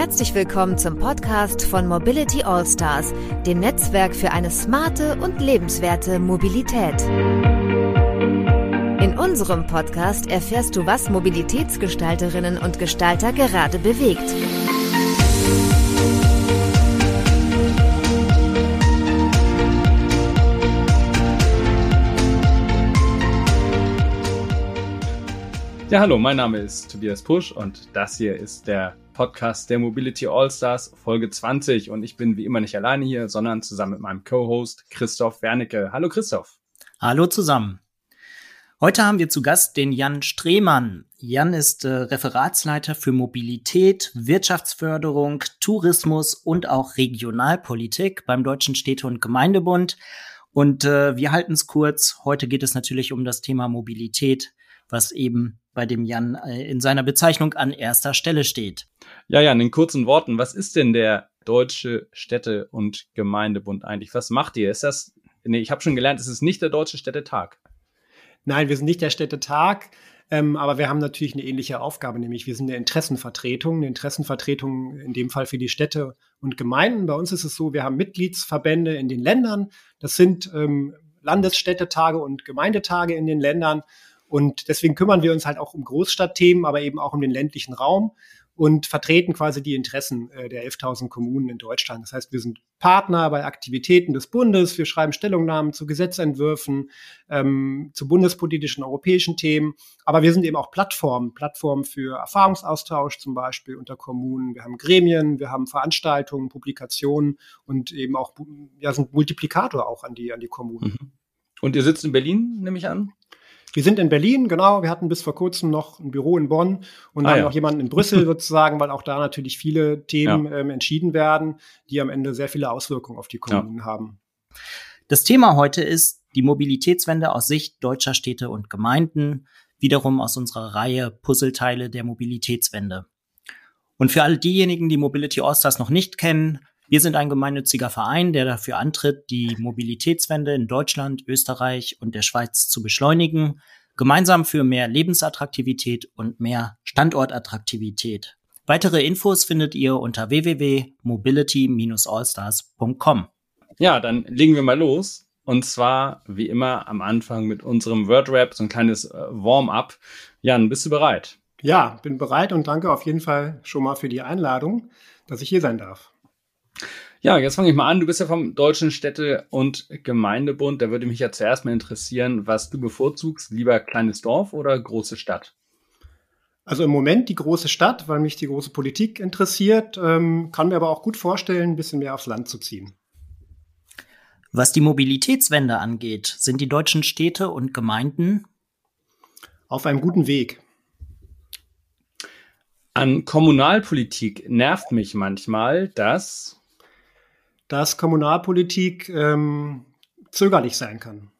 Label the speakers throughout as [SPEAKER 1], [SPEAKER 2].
[SPEAKER 1] Herzlich willkommen zum Podcast von Mobility All Stars, dem Netzwerk für eine smarte und lebenswerte Mobilität. In unserem Podcast erfährst du, was Mobilitätsgestalterinnen und Gestalter gerade bewegt.
[SPEAKER 2] Ja, hallo, mein Name ist Tobias Pusch und das hier ist der Podcast der Mobility All-Stars Folge 20 und ich bin wie immer nicht alleine hier, sondern zusammen mit meinem Co-Host Christoph Wernicke. Hallo Christoph.
[SPEAKER 3] Hallo zusammen. Heute haben wir zu Gast den Jan Strehmann. Jan ist äh, Referatsleiter für Mobilität, Wirtschaftsförderung, Tourismus und auch Regionalpolitik beim Deutschen Städte- und Gemeindebund. Und äh, wir halten es kurz. Heute geht es natürlich um das Thema Mobilität, was eben bei dem Jan äh, in seiner Bezeichnung an erster Stelle steht.
[SPEAKER 2] Ja, Jan, in kurzen Worten, was ist denn der Deutsche Städte- und Gemeindebund eigentlich? Was macht ihr? Ist das, nee, ich habe schon gelernt, es ist nicht der Deutsche Städtetag.
[SPEAKER 4] Nein, wir sind nicht der Städtetag. Ähm, aber wir haben natürlich eine ähnliche Aufgabe, nämlich wir sind eine Interessenvertretung, eine Interessenvertretung in dem Fall für die Städte und Gemeinden. Bei uns ist es so, wir haben Mitgliedsverbände in den Ländern. Das sind ähm, Landesstädtetage und Gemeindetage in den Ländern. Und deswegen kümmern wir uns halt auch um Großstadtthemen, aber eben auch um den ländlichen Raum und vertreten quasi die Interessen äh, der 11.000 Kommunen in Deutschland. Das heißt, wir sind Partner bei Aktivitäten des Bundes, wir schreiben Stellungnahmen zu Gesetzentwürfen, ähm, zu bundespolitischen europäischen Themen, aber wir sind eben auch Plattformen, Plattformen für Erfahrungsaustausch zum Beispiel unter Kommunen. Wir haben Gremien, wir haben Veranstaltungen, Publikationen und eben auch ja, sind Multiplikator auch an die, an die Kommunen.
[SPEAKER 2] Mhm. Und ihr sitzt in Berlin, nehme ich an?
[SPEAKER 4] Wir sind in Berlin, genau. Wir hatten bis vor kurzem noch ein Büro in Bonn und ah, haben ja. noch jemanden in Brüssel sozusagen, weil auch da natürlich viele Themen ja. ähm, entschieden werden, die am Ende sehr viele Auswirkungen auf die Kommunen ja. haben.
[SPEAKER 3] Das Thema heute ist die Mobilitätswende aus Sicht deutscher Städte und Gemeinden, wiederum aus unserer Reihe Puzzleteile der Mobilitätswende. Und für alle diejenigen, die Mobility Allstars noch nicht kennen, wir sind ein gemeinnütziger Verein, der dafür antritt, die Mobilitätswende in Deutschland, Österreich und der Schweiz zu beschleunigen, gemeinsam für mehr Lebensattraktivität und mehr Standortattraktivität. Weitere Infos findet ihr unter www.mobility-allstars.com.
[SPEAKER 2] Ja, dann legen wir mal los. Und zwar, wie immer, am Anfang mit unserem Word-Rap, so ein kleines äh, Warm-up. Jan, bist du bereit?
[SPEAKER 4] Ja, bin bereit und danke auf jeden Fall schon mal für die Einladung, dass ich hier sein darf.
[SPEAKER 2] Ja, jetzt fange ich mal an. Du bist ja vom Deutschen Städte- und Gemeindebund. Da würde mich ja zuerst mal interessieren, was du bevorzugst. Lieber kleines Dorf oder große Stadt?
[SPEAKER 4] Also im Moment die große Stadt, weil mich die große Politik interessiert, ähm, kann mir aber auch gut vorstellen, ein bisschen mehr aufs Land zu ziehen.
[SPEAKER 3] Was die Mobilitätswende angeht, sind die deutschen Städte und Gemeinden
[SPEAKER 4] auf einem guten Weg.
[SPEAKER 2] An Kommunalpolitik nervt mich manchmal, dass
[SPEAKER 4] dass Kommunalpolitik ähm, zögerlich sein kann.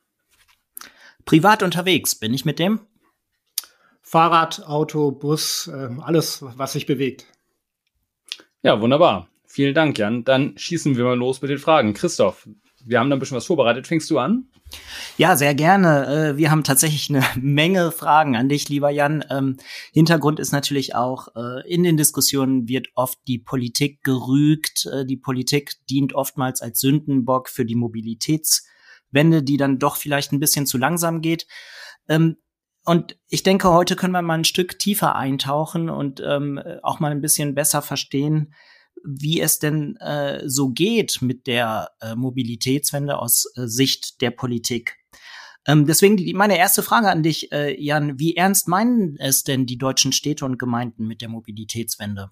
[SPEAKER 3] Privat unterwegs, bin ich mit dem?
[SPEAKER 4] Fahrrad, Auto, Bus, äh, alles, was sich bewegt.
[SPEAKER 2] Ja, wunderbar. Vielen Dank, Jan. Dann schießen wir mal los mit den Fragen. Christoph, wir haben da ein bisschen was vorbereitet. Fängst du an?
[SPEAKER 3] Ja, sehr gerne. Äh, wir haben tatsächlich eine Menge Fragen an dich, lieber Jan. Ähm, Hintergrund ist natürlich auch, äh, in den Diskussionen wird oft die Politik gerügt. Äh, die Politik dient oftmals als Sündenbock für die Mobilitätswende, die dann doch vielleicht ein bisschen zu langsam geht. Ähm, und ich denke, heute können wir mal ein Stück tiefer eintauchen und ähm, auch mal ein bisschen besser verstehen, wie es denn äh, so geht mit der äh, Mobilitätswende aus äh, Sicht der Politik. Ähm, deswegen die, meine erste Frage an dich, äh, Jan, wie ernst meinen es denn die deutschen Städte und Gemeinden mit der Mobilitätswende?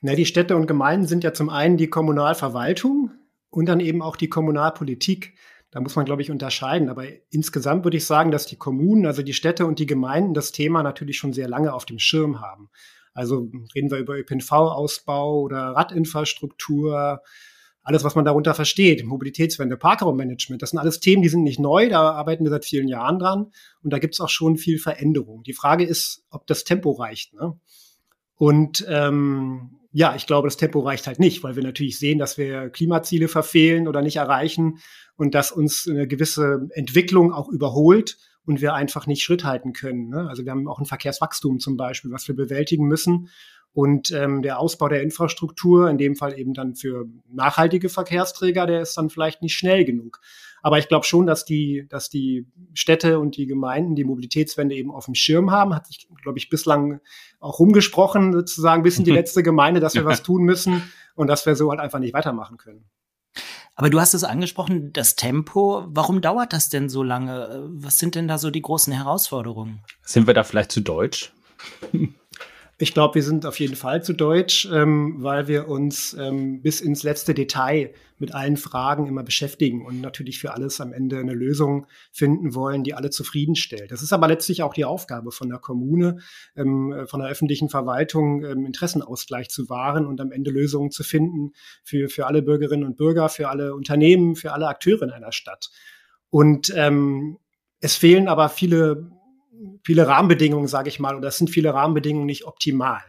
[SPEAKER 4] Na, die Städte und Gemeinden sind ja zum einen die Kommunalverwaltung und dann eben auch die Kommunalpolitik. Da muss man, glaube ich, unterscheiden. Aber insgesamt würde ich sagen, dass die Kommunen, also die Städte und die Gemeinden das Thema natürlich schon sehr lange auf dem Schirm haben. Also reden wir über ÖPNV-Ausbau oder Radinfrastruktur, alles, was man darunter versteht, Mobilitätswende, Parkraummanagement, das sind alles Themen, die sind nicht neu, da arbeiten wir seit vielen Jahren dran und da gibt es auch schon viel Veränderung. Die Frage ist, ob das Tempo reicht. Ne? Und ähm, ja, ich glaube, das Tempo reicht halt nicht, weil wir natürlich sehen, dass wir Klimaziele verfehlen oder nicht erreichen und dass uns eine gewisse Entwicklung auch überholt und wir einfach nicht Schritt halten können. Ne? Also wir haben auch ein Verkehrswachstum zum Beispiel, was wir bewältigen müssen. Und ähm, der Ausbau der Infrastruktur, in dem Fall eben dann für nachhaltige Verkehrsträger, der ist dann vielleicht nicht schnell genug. Aber ich glaube schon, dass die, dass die Städte und die Gemeinden die Mobilitätswende eben auf dem Schirm haben. Hat sich, glaube ich, bislang auch rumgesprochen, sozusagen bis in die letzte Gemeinde, dass wir was tun müssen und dass wir so halt einfach nicht weitermachen können.
[SPEAKER 3] Aber du hast es angesprochen, das Tempo. Warum dauert das denn so lange? Was sind denn da so die großen Herausforderungen?
[SPEAKER 2] Sind wir da vielleicht zu deutsch?
[SPEAKER 4] Ich glaube, wir sind auf jeden Fall zu deutsch, ähm, weil wir uns ähm, bis ins letzte Detail mit allen Fragen immer beschäftigen und natürlich für alles am Ende eine Lösung finden wollen, die alle zufriedenstellt. Das ist aber letztlich auch die Aufgabe von der Kommune, ähm, von der öffentlichen Verwaltung, ähm, Interessenausgleich zu wahren und am Ende Lösungen zu finden für, für alle Bürgerinnen und Bürger, für alle Unternehmen, für alle Akteure in einer Stadt. Und ähm, es fehlen aber viele viele Rahmenbedingungen, sage ich mal, oder es sind viele Rahmenbedingungen nicht optimal.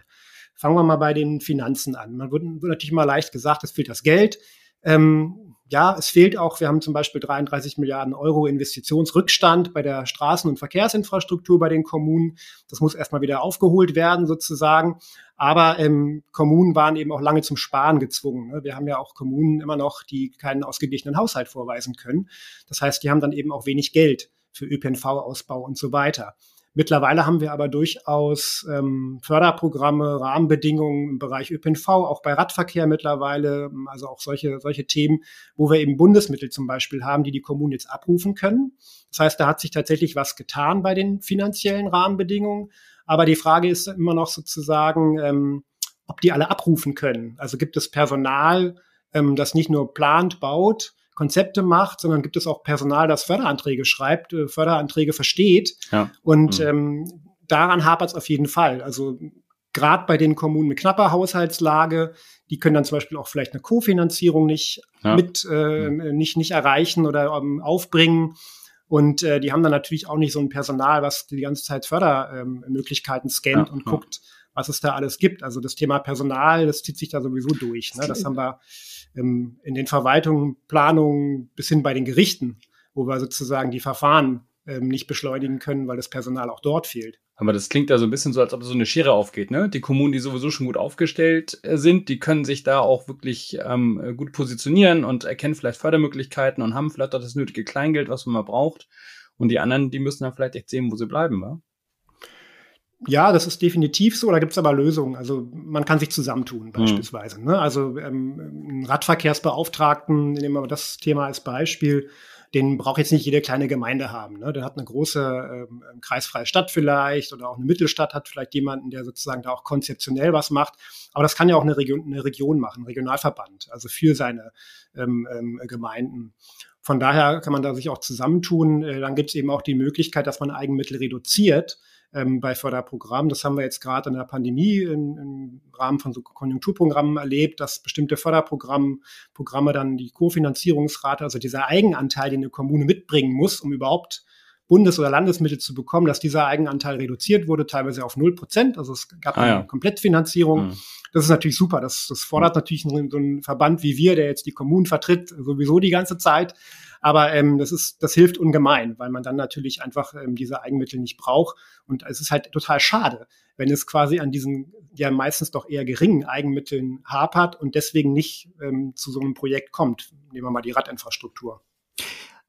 [SPEAKER 4] Fangen wir mal bei den Finanzen an. Man wird, wird natürlich mal leicht gesagt, es fehlt das Geld. Ähm, ja, es fehlt auch, wir haben zum Beispiel 33 Milliarden Euro Investitionsrückstand bei der Straßen- und Verkehrsinfrastruktur bei den Kommunen. Das muss erstmal wieder aufgeholt werden, sozusagen. Aber ähm, Kommunen waren eben auch lange zum Sparen gezwungen. Ne? Wir haben ja auch Kommunen immer noch, die keinen ausgeglichenen Haushalt vorweisen können. Das heißt, die haben dann eben auch wenig Geld für ÖPNV-Ausbau und so weiter. Mittlerweile haben wir aber durchaus ähm, Förderprogramme, Rahmenbedingungen im Bereich ÖPNV, auch bei Radverkehr mittlerweile, also auch solche, solche Themen, wo wir eben Bundesmittel zum Beispiel haben, die die Kommunen jetzt abrufen können. Das heißt, da hat sich tatsächlich was getan bei den finanziellen Rahmenbedingungen. Aber die Frage ist immer noch sozusagen, ähm, ob die alle abrufen können. Also gibt es Personal, ähm, das nicht nur plant, baut, Konzepte macht, sondern gibt es auch Personal, das Förderanträge schreibt, äh, Förderanträge versteht. Ja. Und mhm. ähm, daran hapert es auf jeden Fall. Also gerade bei den Kommunen mit knapper Haushaltslage, die können dann zum Beispiel auch vielleicht eine Kofinanzierung nicht ja. mit äh, mhm. nicht nicht erreichen oder ähm, aufbringen. Und äh, die haben dann natürlich auch nicht so ein Personal, was die ganze Zeit Fördermöglichkeiten ähm, scannt ja, und ja. guckt, was es da alles gibt. Also das Thema Personal, das zieht sich da sowieso durch. Ne? Das haben wir ähm, in den Verwaltungen, Planungen bis hin bei den Gerichten, wo wir sozusagen die Verfahren ähm, nicht beschleunigen können, weil das Personal auch dort fehlt.
[SPEAKER 2] Aber das klingt ja so ein bisschen so, als ob so eine Schere aufgeht, ne? Die Kommunen, die sowieso schon gut aufgestellt äh, sind, die können sich da auch wirklich ähm, gut positionieren und erkennen vielleicht Fördermöglichkeiten und haben vielleicht auch das nötige Kleingeld, was man mal braucht. Und die anderen, die müssen dann vielleicht echt sehen, wo sie bleiben, wa?
[SPEAKER 4] Ja, das ist definitiv so. Da gibt es aber Lösungen. Also man kann sich zusammentun beispielsweise. Mhm. Ne? Also ähm, einen Radverkehrsbeauftragten, nehmen wir das Thema als Beispiel, den braucht jetzt nicht jede kleine Gemeinde haben. Ne? Der hat eine große ähm, kreisfreie Stadt vielleicht oder auch eine Mittelstadt hat vielleicht jemanden, der sozusagen da auch konzeptionell was macht. Aber das kann ja auch eine Region, eine Region machen, ein Regionalverband, also für seine ähm, ähm, Gemeinden. Von daher kann man da sich auch zusammentun. Äh, dann gibt es eben auch die Möglichkeit, dass man Eigenmittel reduziert ähm, bei Förderprogrammen. Das haben wir jetzt gerade in der Pandemie in, im Rahmen von so Konjunkturprogrammen erlebt, dass bestimmte Förderprogramme Programme dann die Kofinanzierungsrate, also dieser Eigenanteil, den eine Kommune mitbringen muss, um überhaupt Bundes- oder Landesmittel zu bekommen, dass dieser Eigenanteil reduziert wurde, teilweise auf null Prozent. Also es gab ah, eine ja. Komplettfinanzierung. Mhm. Das ist natürlich super. Das, das fordert natürlich so einen Verband wie wir, der jetzt die Kommunen vertritt, sowieso die ganze Zeit. Aber ähm, das ist, das hilft ungemein, weil man dann natürlich einfach ähm, diese Eigenmittel nicht braucht. Und es ist halt total schade, wenn es quasi an diesen ja meistens doch eher geringen Eigenmitteln hapert und deswegen nicht ähm, zu so einem Projekt kommt. Nehmen wir mal die Radinfrastruktur.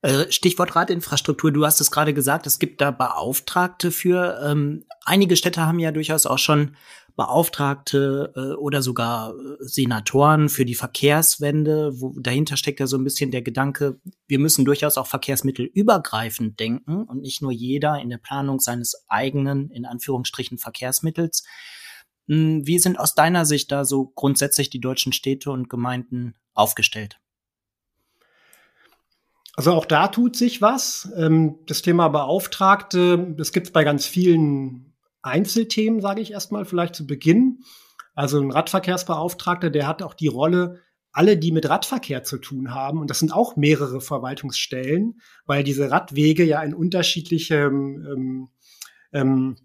[SPEAKER 3] Äh, Stichwort Radinfrastruktur, du hast es gerade gesagt, es gibt da Beauftragte für. Ähm, einige Städte haben ja durchaus auch schon Beauftragte äh, oder sogar äh, Senatoren für die Verkehrswende. Wo, dahinter steckt ja so ein bisschen der Gedanke, wir müssen durchaus auch verkehrsmittelübergreifend denken und nicht nur jeder in der Planung seines eigenen, in Anführungsstrichen, Verkehrsmittels. Hm, wie sind aus deiner Sicht da so grundsätzlich die deutschen Städte und Gemeinden aufgestellt?
[SPEAKER 4] Also auch da tut sich was. Ähm, das Thema Beauftragte, das gibt es bei ganz vielen Einzelthemen, sage ich erstmal vielleicht zu Beginn. Also ein Radverkehrsbeauftragter, der hat auch die Rolle, alle, die mit Radverkehr zu tun haben, und das sind auch mehrere Verwaltungsstellen, weil diese Radwege ja in unterschiedlichem ähm, ähm,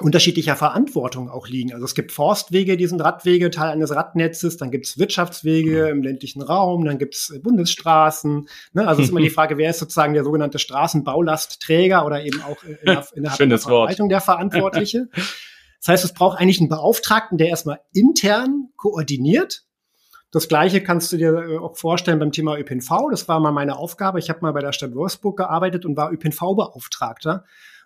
[SPEAKER 4] unterschiedlicher Verantwortung auch liegen. Also es gibt Forstwege, die sind Radwege, Teil eines Radnetzes, dann gibt es Wirtschaftswege im ländlichen Raum, dann gibt es Bundesstraßen. Ne? Also es ist immer die Frage, wer ist sozusagen der sogenannte Straßenbaulastträger oder eben auch in der, innerhalb der Verwaltung der Verantwortliche. Das heißt, es braucht eigentlich einen Beauftragten, der erstmal intern koordiniert. Das Gleiche kannst du dir äh, auch vorstellen beim Thema ÖPNV. Das war mal meine Aufgabe. Ich habe mal bei der Stadt Wolfsburg gearbeitet und war ÖPNV-Beauftragter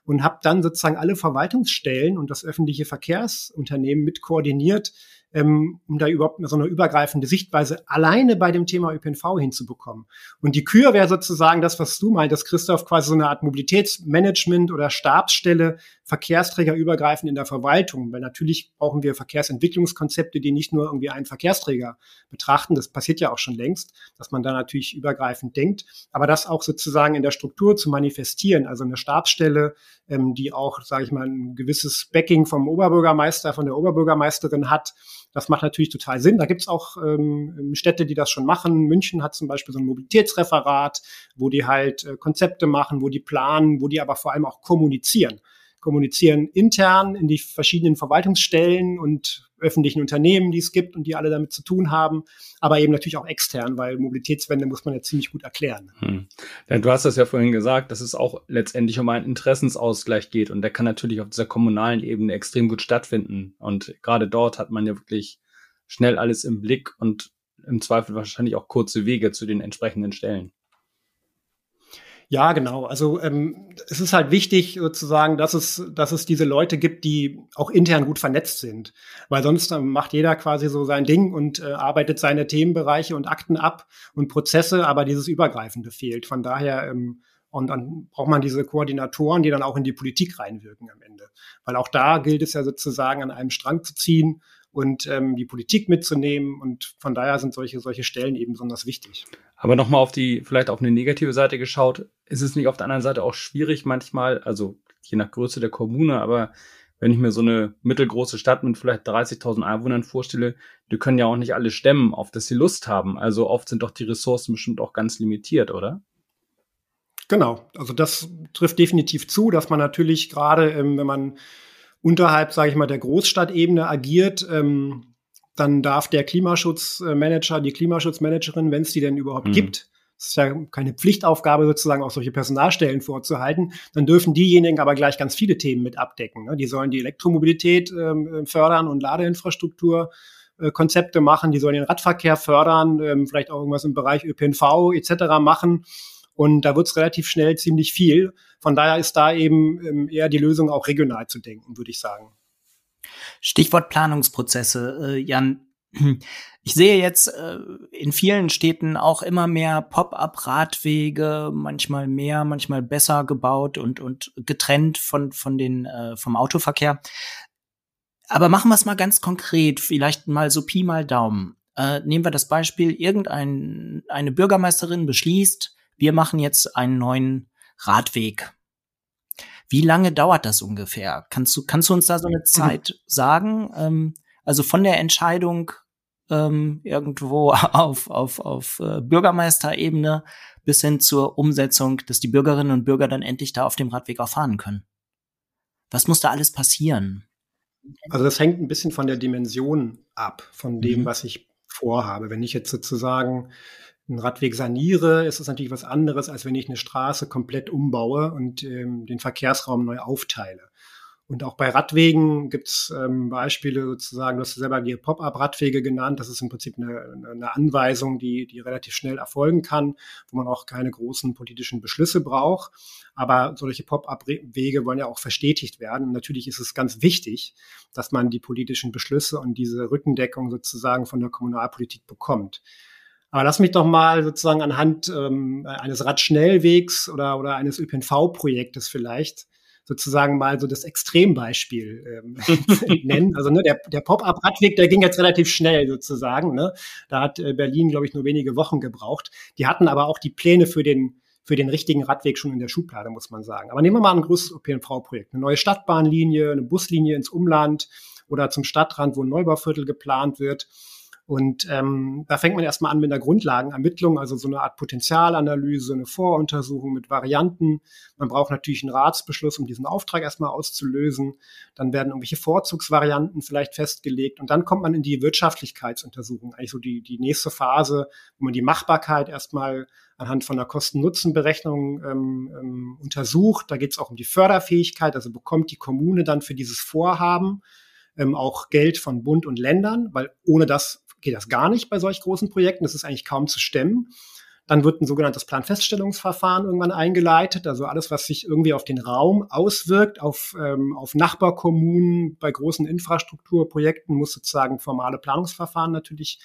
[SPEAKER 4] und habe dann sozusagen alle Verwaltungsstellen und das öffentliche Verkehrsunternehmen mit koordiniert, ähm, um da überhaupt so eine übergreifende Sichtweise alleine bei dem Thema ÖPNV hinzubekommen. Und die Kür wäre sozusagen das, was du meintest, Christoph, quasi so eine Art Mobilitätsmanagement oder Stabsstelle, Verkehrsträger übergreifend in der Verwaltung. Weil natürlich brauchen wir Verkehrsentwicklungskonzepte, die nicht nur irgendwie einen Verkehrsträger betrachten. Das passiert ja auch schon längst, dass man da natürlich übergreifend denkt. Aber das auch sozusagen in der Struktur zu manifestieren, also eine Stabsstelle, ähm, die auch, sage ich mal, ein gewisses Backing vom Oberbürgermeister, von der Oberbürgermeisterin hat, das macht natürlich total Sinn. Da gibt es auch ähm, Städte, die das schon machen. München hat zum Beispiel so ein Mobilitätsreferat, wo die halt äh, Konzepte machen, wo die planen, wo die aber vor allem auch kommunizieren kommunizieren intern in die verschiedenen Verwaltungsstellen und öffentlichen Unternehmen, die es gibt und die alle damit zu tun haben, aber eben natürlich auch extern, weil Mobilitätswende muss man ja ziemlich gut erklären. Hm.
[SPEAKER 2] Ja, du hast das ja vorhin gesagt, dass es auch letztendlich um einen Interessensausgleich geht und der kann natürlich auf dieser kommunalen Ebene extrem gut stattfinden und gerade dort hat man ja wirklich schnell alles im Blick und im Zweifel wahrscheinlich auch kurze Wege zu den entsprechenden Stellen.
[SPEAKER 4] Ja, genau. Also ähm, es ist halt wichtig sozusagen, dass es, dass es diese Leute gibt, die auch intern gut vernetzt sind. Weil sonst ähm, macht jeder quasi so sein Ding und äh, arbeitet seine Themenbereiche und Akten ab und Prozesse, aber dieses Übergreifende fehlt. Von daher ähm, und dann braucht man diese Koordinatoren, die dann auch in die Politik reinwirken am Ende. Weil auch da gilt es ja sozusagen an einem Strang zu ziehen und ähm, die Politik mitzunehmen. Und von daher sind solche, solche Stellen eben besonders wichtig.
[SPEAKER 2] Aber nochmal auf die, vielleicht auf eine negative Seite geschaut, ist es nicht auf der anderen Seite auch schwierig manchmal, also je nach Größe der Kommune, aber wenn ich mir so eine mittelgroße Stadt mit vielleicht 30.000 Einwohnern vorstelle, die können ja auch nicht alle stemmen, auf das sie Lust haben. Also oft sind doch die Ressourcen bestimmt auch ganz limitiert, oder?
[SPEAKER 4] Genau, also das trifft definitiv zu, dass man natürlich gerade, ähm, wenn man unterhalb, sage ich mal, der Großstadtebene agiert, ähm, dann darf der Klimaschutzmanager, die Klimaschutzmanagerin, wenn es die denn überhaupt mhm. gibt, das ist ja keine Pflichtaufgabe sozusagen auch solche Personalstellen vorzuhalten, dann dürfen diejenigen aber gleich ganz viele Themen mit abdecken. Ne? Die sollen die Elektromobilität ähm, fördern und Ladeinfrastruktur äh, Konzepte machen, die sollen den Radverkehr fördern, ähm, vielleicht auch irgendwas im Bereich ÖPNV etc. machen. Und da wird es relativ schnell ziemlich viel. Von daher ist da eben ähm, eher die Lösung auch regional zu denken, würde ich sagen.
[SPEAKER 3] Stichwort Planungsprozesse, äh, Jan. Ich sehe jetzt äh, in vielen Städten auch immer mehr Pop-up-Radwege, manchmal mehr, manchmal besser gebaut und, und getrennt von, von den, äh, vom Autoverkehr. Aber machen wir es mal ganz konkret, vielleicht mal so Pi mal Daumen. Äh, nehmen wir das Beispiel, irgendeine eine Bürgermeisterin beschließt, wir machen jetzt einen neuen Radweg. Wie lange dauert das ungefähr? Kannst du, kannst du uns da so eine mhm. Zeit sagen? Ähm, also von der Entscheidung ähm, irgendwo auf, auf, auf äh, Bürgermeisterebene bis hin zur Umsetzung, dass die Bürgerinnen und Bürger dann endlich da auf dem Radweg auch fahren können. Was muss da alles passieren?
[SPEAKER 4] Also das hängt ein bisschen von der Dimension ab, von dem, mhm. was ich vorhabe. Wenn ich jetzt sozusagen einen Radweg saniere, ist das natürlich was anderes, als wenn ich eine Straße komplett umbaue und ähm, den Verkehrsraum neu aufteile. Und auch bei Radwegen gibt es ähm, Beispiele sozusagen, du hast selber die Pop-up-Radwege genannt. Das ist im Prinzip eine, eine Anweisung, die, die relativ schnell erfolgen kann, wo man auch keine großen politischen Beschlüsse braucht. Aber solche Pop-up-Wege wollen ja auch verstetigt werden. Und natürlich ist es ganz wichtig, dass man die politischen Beschlüsse und diese Rückendeckung sozusagen von der Kommunalpolitik bekommt. Aber lass mich doch mal sozusagen anhand ähm, eines Radschnellwegs oder, oder eines ÖPNV-Projektes vielleicht sozusagen mal so das Extrembeispiel ähm, nennen. Also ne, der, der Pop-up-Radweg, der ging jetzt relativ schnell sozusagen. Ne? Da hat äh, Berlin, glaube ich, nur wenige Wochen gebraucht. Die hatten aber auch die Pläne für den für den richtigen Radweg schon in der Schublade, muss man sagen. Aber nehmen wir mal ein großes ÖPNV-Projekt. Eine neue Stadtbahnlinie, eine Buslinie ins Umland oder zum Stadtrand, wo ein Neubauviertel geplant wird. Und ähm, da fängt man erstmal an mit einer Grundlagenermittlung, also so eine Art Potenzialanalyse, eine Voruntersuchung mit Varianten. Man braucht natürlich einen Ratsbeschluss, um diesen Auftrag erstmal auszulösen. Dann werden irgendwelche Vorzugsvarianten vielleicht festgelegt. Und dann kommt man in die Wirtschaftlichkeitsuntersuchung, eigentlich so die, die nächste Phase, wo man die Machbarkeit erstmal anhand von einer Kosten-Nutzen-Berechnung ähm, ähm, untersucht. Da geht es auch um die Förderfähigkeit, also bekommt die Kommune dann für dieses Vorhaben ähm, auch Geld von Bund und Ländern, weil ohne das geht das gar nicht bei solch großen Projekten. Das ist eigentlich kaum zu stemmen. Dann wird ein sogenanntes Planfeststellungsverfahren irgendwann eingeleitet. Also alles, was sich irgendwie auf den Raum auswirkt, auf, ähm, auf Nachbarkommunen, bei großen Infrastrukturprojekten muss sozusagen formale Planungsverfahren natürlich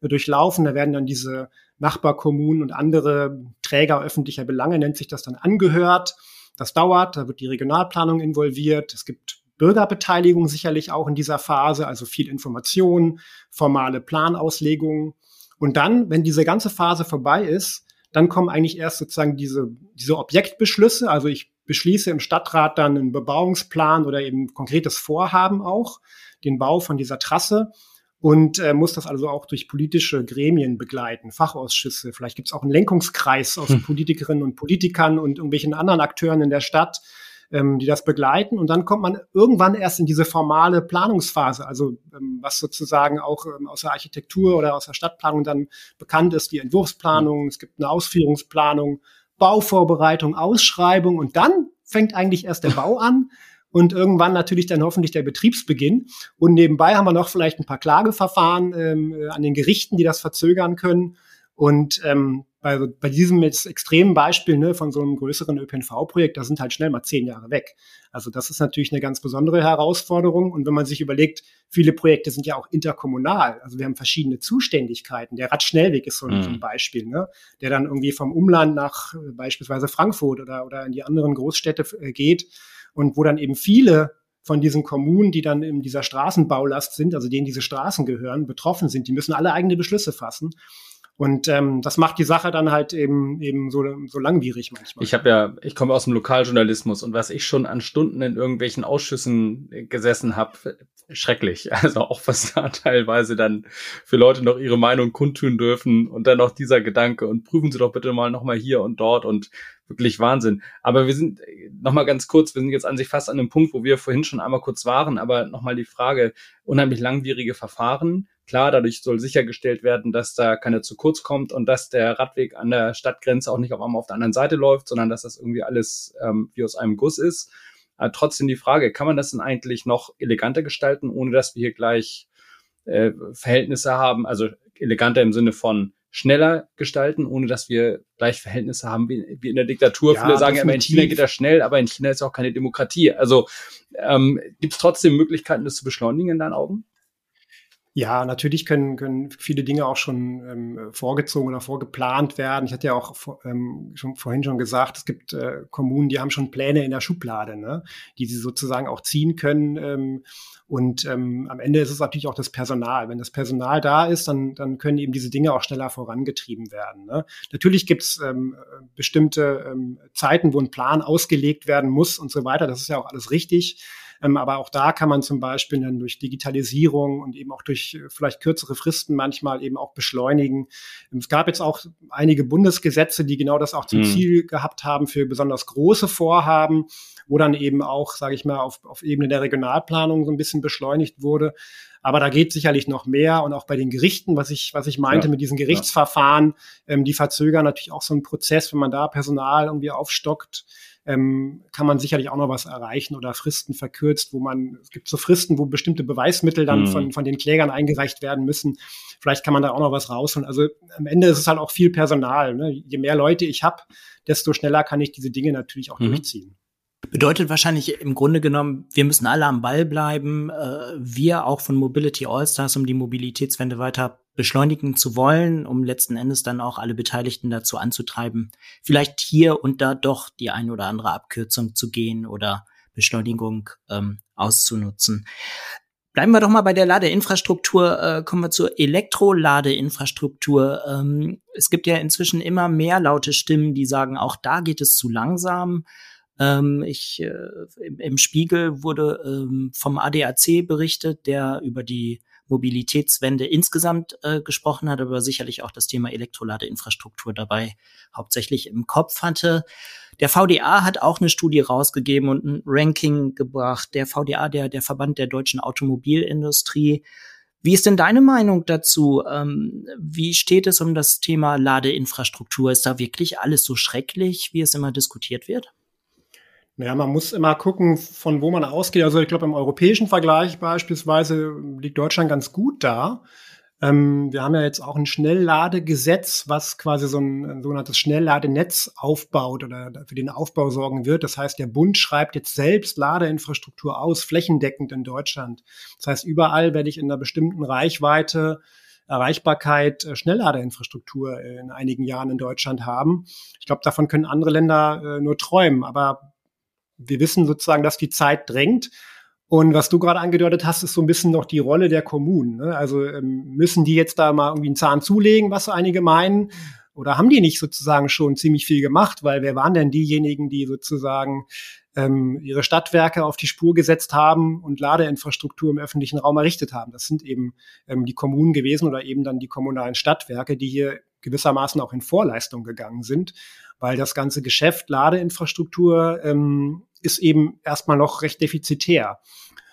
[SPEAKER 4] äh, durchlaufen. Da werden dann diese Nachbarkommunen und andere Träger öffentlicher Belange, nennt sich das dann angehört. Das dauert, da wird die Regionalplanung involviert. Es gibt Bürgerbeteiligung sicherlich auch in dieser Phase, also viel Information, formale Planauslegungen. Und dann, wenn diese ganze Phase vorbei ist, dann kommen eigentlich erst sozusagen diese, diese Objektbeschlüsse. Also ich beschließe im Stadtrat dann einen Bebauungsplan oder eben konkretes Vorhaben auch, den Bau von dieser Trasse und äh, muss das also auch durch politische Gremien begleiten, Fachausschüsse. Vielleicht gibt es auch einen Lenkungskreis aus hm. Politikerinnen und Politikern und irgendwelchen anderen Akteuren in der Stadt, ähm, die das begleiten. Und dann kommt man irgendwann erst in diese formale Planungsphase, also ähm, was sozusagen auch ähm, aus der Architektur oder aus der Stadtplanung dann bekannt ist, die Entwurfsplanung, es gibt eine Ausführungsplanung, Bauvorbereitung, Ausschreibung und dann fängt eigentlich erst der Bau an und irgendwann natürlich dann hoffentlich der Betriebsbeginn. Und nebenbei haben wir noch vielleicht ein paar Klageverfahren ähm, äh, an den Gerichten, die das verzögern können. Und ähm, bei, bei diesem jetzt extremen Beispiel ne, von so einem größeren ÖPNV-Projekt, da sind halt schnell mal zehn Jahre weg. Also das ist natürlich eine ganz besondere Herausforderung. Und wenn man sich überlegt, viele Projekte sind ja auch interkommunal. Also wir haben verschiedene Zuständigkeiten. Der Radschnellweg ist so ein, mhm. Beispiel, ne, der dann irgendwie vom Umland nach äh, beispielsweise Frankfurt oder, oder in die anderen Großstädte äh, geht und wo dann eben viele von diesen Kommunen, die dann in dieser Straßenbaulast sind, also denen diese Straßen gehören, betroffen sind. Die müssen alle eigene Beschlüsse fassen. Und ähm, das macht die Sache dann halt eben eben so, so langwierig manchmal.
[SPEAKER 2] Ich habe ja, ich komme aus dem Lokaljournalismus und was ich schon an Stunden in irgendwelchen Ausschüssen gesessen habe, schrecklich. Also auch was da teilweise dann für Leute noch ihre Meinung kundtun dürfen und dann noch dieser Gedanke und prüfen Sie doch bitte mal nochmal hier und dort und wirklich Wahnsinn. Aber wir sind nochmal ganz kurz, wir sind jetzt an sich fast an dem Punkt, wo wir vorhin schon einmal kurz waren, aber nochmal die Frage, unheimlich langwierige Verfahren Klar, dadurch soll sichergestellt werden, dass da keiner zu kurz kommt und dass der Radweg an der Stadtgrenze auch nicht auf einmal auf der anderen Seite läuft, sondern dass das irgendwie alles ähm, wie aus einem Guss ist. Aber trotzdem die Frage, kann man das denn eigentlich noch eleganter gestalten, ohne dass wir hier gleich äh, Verhältnisse haben, also eleganter im Sinne von schneller gestalten, ohne dass wir gleich Verhältnisse haben wie, wie in der Diktatur. Ja, Viele sagen immer, in China geht das schnell, aber in China ist auch keine Demokratie. Also ähm, gibt es trotzdem Möglichkeiten, das zu beschleunigen in deinen Augen?
[SPEAKER 4] Ja, natürlich können, können viele Dinge auch schon ähm, vorgezogen oder vorgeplant werden. Ich hatte ja auch ähm, schon vorhin schon gesagt, es gibt äh, Kommunen, die haben schon Pläne in der Schublade, ne, die sie sozusagen auch ziehen können. Ähm, und ähm, am Ende ist es natürlich auch das Personal. Wenn das Personal da ist, dann, dann können eben diese Dinge auch schneller vorangetrieben werden. Ne? Natürlich gibt es ähm, bestimmte ähm, Zeiten, wo ein Plan ausgelegt werden muss und so weiter. Das ist ja auch alles richtig. Ähm, aber auch da kann man zum Beispiel dann durch Digitalisierung und eben auch durch äh, vielleicht kürzere Fristen manchmal eben auch beschleunigen. Ähm, es gab jetzt auch einige Bundesgesetze, die genau das auch zum mhm. Ziel gehabt haben für besonders große Vorhaben, wo dann eben auch, sage ich mal, auf, auf Ebene der Regionalplanung so ein bisschen beschleunigt wurde. Aber da geht sicherlich noch mehr und auch bei den Gerichten, was ich, was ich meinte ja, mit diesen Gerichtsverfahren, ja. ähm, die verzögern natürlich auch so einen Prozess, wenn man da Personal irgendwie aufstockt ähm, kann man sicherlich auch noch was erreichen oder Fristen verkürzt, wo man, es gibt so Fristen, wo bestimmte Beweismittel dann mhm. von, von den Klägern eingereicht werden müssen. Vielleicht kann man da auch noch was rausholen. Also am Ende ist es halt auch viel Personal. Ne? Je mehr Leute ich habe, desto schneller kann ich diese Dinge natürlich auch mhm. durchziehen.
[SPEAKER 3] Bedeutet wahrscheinlich im Grunde genommen, wir müssen alle am Ball bleiben. Äh, wir auch von Mobility Allstars, um die Mobilitätswende weiter beschleunigen zu wollen, um letzten Endes dann auch alle Beteiligten dazu anzutreiben, vielleicht hier und da doch die ein oder andere Abkürzung zu gehen oder Beschleunigung ähm, auszunutzen. Bleiben wir doch mal bei der Ladeinfrastruktur, äh, kommen wir zur Elektroladeinfrastruktur. Ähm, es gibt ja inzwischen immer mehr laute Stimmen, die sagen, auch da geht es zu langsam. Ähm, ich, äh, im, im, Spiegel wurde ähm, vom ADAC berichtet, der über die Mobilitätswende insgesamt äh, gesprochen hat, aber sicherlich auch das Thema Elektroladeinfrastruktur dabei hauptsächlich im Kopf hatte. Der VDA hat auch eine Studie rausgegeben und ein Ranking gebracht. Der VDA, der, der Verband der deutschen Automobilindustrie. Wie ist denn deine Meinung dazu? Ähm, wie steht es um das Thema Ladeinfrastruktur? Ist da wirklich alles so schrecklich, wie es immer diskutiert wird?
[SPEAKER 4] Naja, man muss immer gucken, von wo man ausgeht. Also ich glaube, im europäischen Vergleich beispielsweise liegt Deutschland ganz gut da. Ähm, wir haben ja jetzt auch ein Schnellladegesetz, was quasi so ein, ein sogenanntes Schnellladenetz aufbaut oder für den Aufbau sorgen wird. Das heißt, der Bund schreibt jetzt selbst Ladeinfrastruktur aus, flächendeckend in Deutschland. Das heißt, überall werde ich in einer bestimmten Reichweite Erreichbarkeit äh, Schnellladeinfrastruktur in einigen Jahren in Deutschland haben. Ich glaube, davon können andere Länder äh, nur träumen. Aber wir wissen sozusagen, dass die Zeit drängt. Und was du gerade angedeutet hast, ist so ein bisschen noch die Rolle der Kommunen. Ne? Also ähm, müssen die jetzt da mal irgendwie einen Zahn zulegen, was einige meinen? Oder haben die nicht sozusagen schon ziemlich viel gemacht? Weil wer waren denn diejenigen, die sozusagen ähm, ihre Stadtwerke auf die Spur gesetzt haben und Ladeinfrastruktur im öffentlichen Raum errichtet haben? Das sind eben ähm, die Kommunen gewesen oder eben dann die kommunalen Stadtwerke, die hier gewissermaßen auch in Vorleistung gegangen sind, weil das ganze Geschäft Ladeinfrastruktur ähm, ist eben erstmal noch recht defizitär.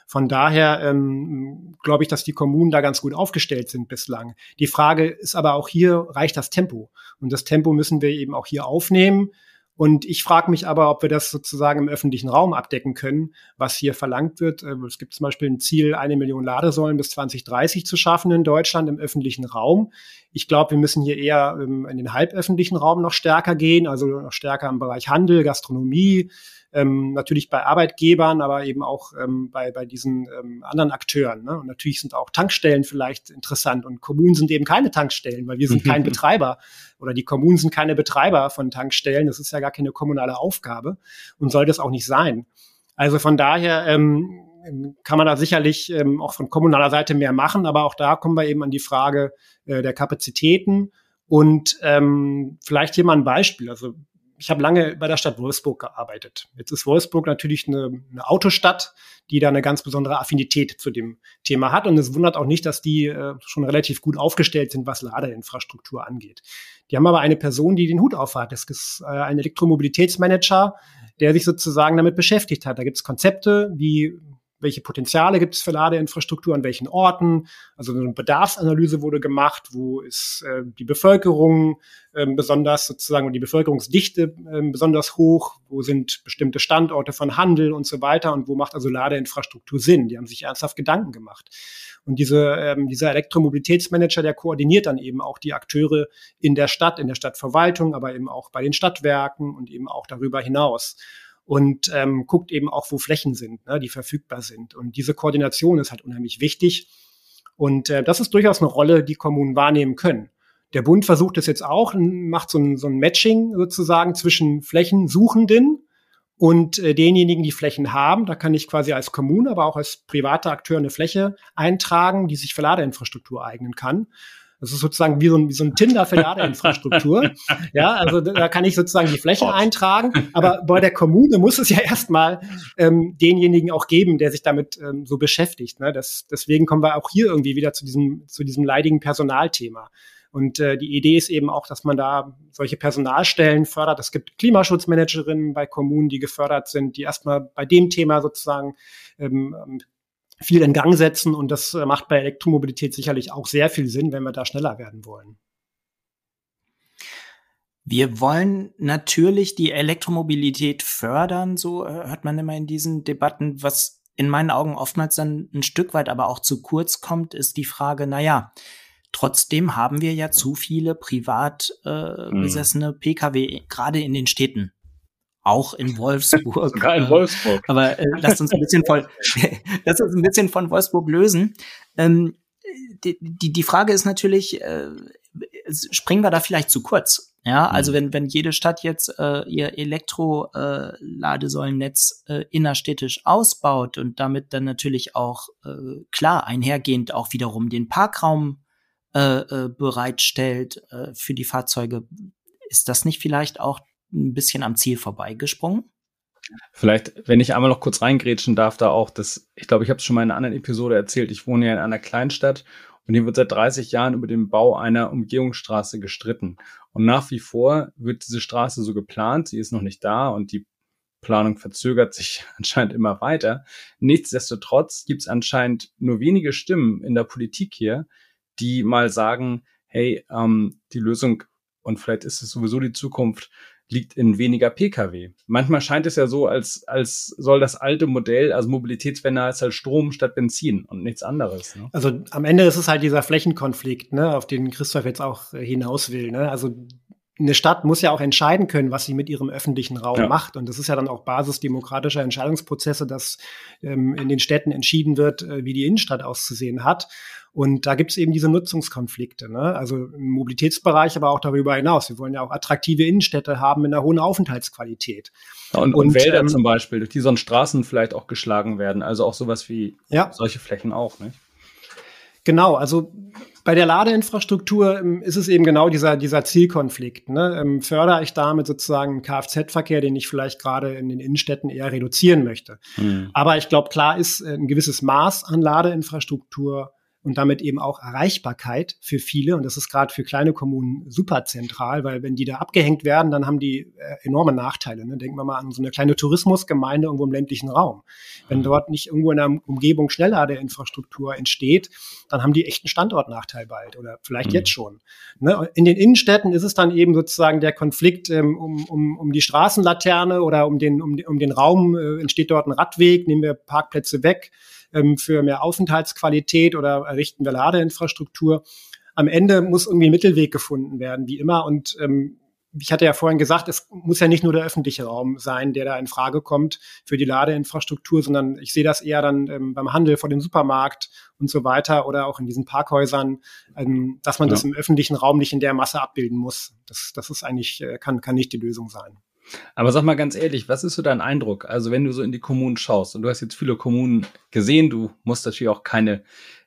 [SPEAKER 4] Von daher ähm, glaube ich, dass die Kommunen da ganz gut aufgestellt sind bislang. Die Frage ist aber auch hier, reicht das Tempo? Und das Tempo müssen wir eben auch hier aufnehmen. Und ich frage mich aber, ob wir das sozusagen im öffentlichen Raum abdecken können, was hier verlangt wird. Äh, es gibt zum Beispiel ein Ziel, eine Million Ladesäulen bis 2030 zu schaffen in Deutschland im öffentlichen Raum. Ich glaube, wir müssen hier eher ähm, in den halböffentlichen Raum noch stärker gehen, also noch stärker im Bereich Handel, Gastronomie, ähm, natürlich bei Arbeitgebern, aber eben auch ähm, bei, bei diesen ähm, anderen Akteuren. Ne? Und natürlich sind auch Tankstellen vielleicht interessant und Kommunen sind eben keine Tankstellen, weil wir sind kein Betreiber oder die Kommunen sind keine Betreiber von Tankstellen. Das ist ja gar keine kommunale Aufgabe und soll das auch nicht sein. Also von daher ähm, kann man da sicherlich ähm, auch von kommunaler Seite mehr machen, aber auch da kommen wir eben an die Frage äh, der Kapazitäten. Und ähm, vielleicht hier mal ein Beispiel. Also ich habe lange bei der Stadt Wolfsburg gearbeitet. Jetzt ist Wolfsburg natürlich eine, eine, Autostadt, die da eine ganz besondere Affinität zu dem Thema hat. Und es wundert auch nicht, dass die äh, schon relativ gut aufgestellt sind, was Ladeinfrastruktur angeht. Die haben aber eine Person, die den Hut aufhat. Das ist äh, ein Elektromobilitätsmanager, der sich sozusagen damit beschäftigt hat. Da gibt es Konzepte, wie welche Potenziale gibt es für Ladeinfrastruktur an welchen Orten. Also eine Bedarfsanalyse wurde gemacht, wo ist äh, die Bevölkerung äh, besonders sozusagen und die Bevölkerungsdichte äh, besonders hoch, wo sind bestimmte Standorte von Handel und so weiter und wo macht also Ladeinfrastruktur Sinn. Die haben sich ernsthaft Gedanken gemacht. Und diese, ähm, dieser Elektromobilitätsmanager, der koordiniert dann eben auch die Akteure in der Stadt, in der Stadtverwaltung, aber eben auch bei den Stadtwerken und eben auch darüber hinaus und ähm, guckt eben auch, wo Flächen sind, ne, die verfügbar sind. Und diese Koordination ist halt unheimlich wichtig. Und äh, das ist durchaus eine Rolle, die Kommunen wahrnehmen können. Der Bund versucht es jetzt auch, macht so ein, so ein Matching sozusagen zwischen Flächensuchenden und äh, denjenigen, die Flächen haben. Da kann ich quasi als Kommune, aber auch als privater Akteur eine Fläche eintragen, die sich für Ladeinfrastruktur eignen kann. Das ist sozusagen wie so ein, wie so ein Tinder für Ladeinfrastruktur. ja, also da kann ich sozusagen die Flächen eintragen. Aber bei der Kommune muss es ja erstmal ähm, denjenigen auch geben, der sich damit ähm, so beschäftigt. Ne? Das, deswegen kommen wir auch hier irgendwie wieder zu diesem, zu diesem leidigen Personalthema. Und äh, die Idee ist eben auch, dass man da solche Personalstellen fördert. Es gibt Klimaschutzmanagerinnen bei Kommunen, die gefördert sind, die erstmal bei dem Thema sozusagen ähm, viel in Gang setzen und das äh, macht bei Elektromobilität sicherlich auch sehr viel Sinn, wenn wir da schneller werden wollen.
[SPEAKER 3] Wir wollen natürlich die Elektromobilität fördern, so äh, hört man immer in diesen Debatten. Was in meinen Augen oftmals dann ein Stück weit aber auch zu kurz kommt, ist die Frage, na ja, trotzdem haben wir ja zu viele privat äh, mhm. besessene. Pkw, gerade in den Städten auch in Wolfsburg.
[SPEAKER 2] Sogar in Wolfsburg.
[SPEAKER 3] Aber äh, lasst uns ein bisschen voll, lasst uns ein bisschen von Wolfsburg lösen. Ähm, die, die, die Frage ist natürlich, äh, springen wir da vielleicht zu kurz? Ja, also mhm. wenn, wenn jede Stadt jetzt äh, ihr Elektro-Ladesäulennetz äh, äh, innerstädtisch ausbaut und damit dann natürlich auch äh, klar einhergehend auch wiederum den Parkraum äh, äh, bereitstellt äh, für die Fahrzeuge, ist das nicht vielleicht auch ein bisschen am Ziel vorbeigesprungen.
[SPEAKER 2] Vielleicht, wenn ich einmal noch kurz reingrätschen darf, da auch das, ich glaube, ich habe es schon mal in einer anderen Episode erzählt, ich wohne ja in einer Kleinstadt und hier wird seit 30 Jahren über den Bau einer Umgehungsstraße gestritten. Und nach wie vor wird diese Straße so geplant, sie ist noch nicht da und die Planung verzögert sich anscheinend immer weiter. Nichtsdestotrotz gibt es anscheinend nur wenige Stimmen in der Politik hier, die mal sagen, hey, ähm, die Lösung und vielleicht ist es sowieso die Zukunft, liegt in weniger Pkw. Manchmal scheint es ja so, als, als soll das alte Modell, also Mobilitätswende heißt halt Strom statt Benzin und nichts anderes. Ne?
[SPEAKER 4] Also am Ende ist es halt dieser Flächenkonflikt, ne, auf den Christoph jetzt auch äh, hinaus will. Ne? Also eine Stadt muss ja auch entscheiden können, was sie mit ihrem öffentlichen Raum ja. macht. Und das ist ja dann auch Basis demokratischer Entscheidungsprozesse, dass ähm, in den Städten entschieden wird, äh, wie die Innenstadt auszusehen hat. Und da gibt es eben diese Nutzungskonflikte, ne? also im Mobilitätsbereich, aber auch darüber hinaus. Wir wollen ja auch attraktive Innenstädte haben mit einer hohen Aufenthaltsqualität.
[SPEAKER 2] Ja, und, und, und, Wälder ähm, zum Beispiel, durch die so Straßen vielleicht auch geschlagen werden. Also auch sowas wie ja. solche Flächen auch, nicht?
[SPEAKER 4] Genau, also bei der Ladeinfrastruktur ähm, ist es eben genau dieser, dieser Zielkonflikt. Ne? Ähm, fördere ich damit sozusagen Kfz-Verkehr, den ich vielleicht gerade in den Innenstädten eher reduzieren möchte. Mhm. Aber ich glaube, klar ist äh, ein gewisses Maß an Ladeinfrastruktur und damit eben auch Erreichbarkeit für viele. Und das ist gerade für kleine Kommunen super zentral, weil wenn die da abgehängt werden, dann haben die äh, enorme Nachteile. Ne? Denken wir mal an so eine kleine Tourismusgemeinde irgendwo im ländlichen Raum. Wenn mhm. dort nicht irgendwo in der Umgebung Schnellladeinfrastruktur entsteht, dann haben die echt einen Standortnachteil bald oder vielleicht mhm. jetzt schon. Ne? In den Innenstädten ist es dann eben sozusagen der Konflikt ähm, um, um, um die Straßenlaterne oder um den, um, um den Raum, äh, entsteht dort ein Radweg, nehmen wir Parkplätze weg ähm, für mehr Aufenthaltsqualität oder errichten wir Ladeinfrastruktur. Am Ende muss irgendwie ein Mittelweg gefunden werden, wie immer. Und ähm, ich hatte ja vorhin gesagt, es muss ja nicht nur der öffentliche Raum sein, der da in Frage kommt für die Ladeinfrastruktur, sondern ich sehe das eher dann ähm, beim Handel vor dem Supermarkt und so weiter oder auch in diesen Parkhäusern, ähm, dass man ja. das im öffentlichen Raum nicht in der Masse abbilden muss. Das, das ist eigentlich, äh, kann, kann nicht die Lösung sein.
[SPEAKER 2] Aber sag mal ganz ehrlich, was ist so dein Eindruck? Also wenn du so in die Kommunen schaust und du hast jetzt viele Kommunen gesehen, du musst natürlich auch keine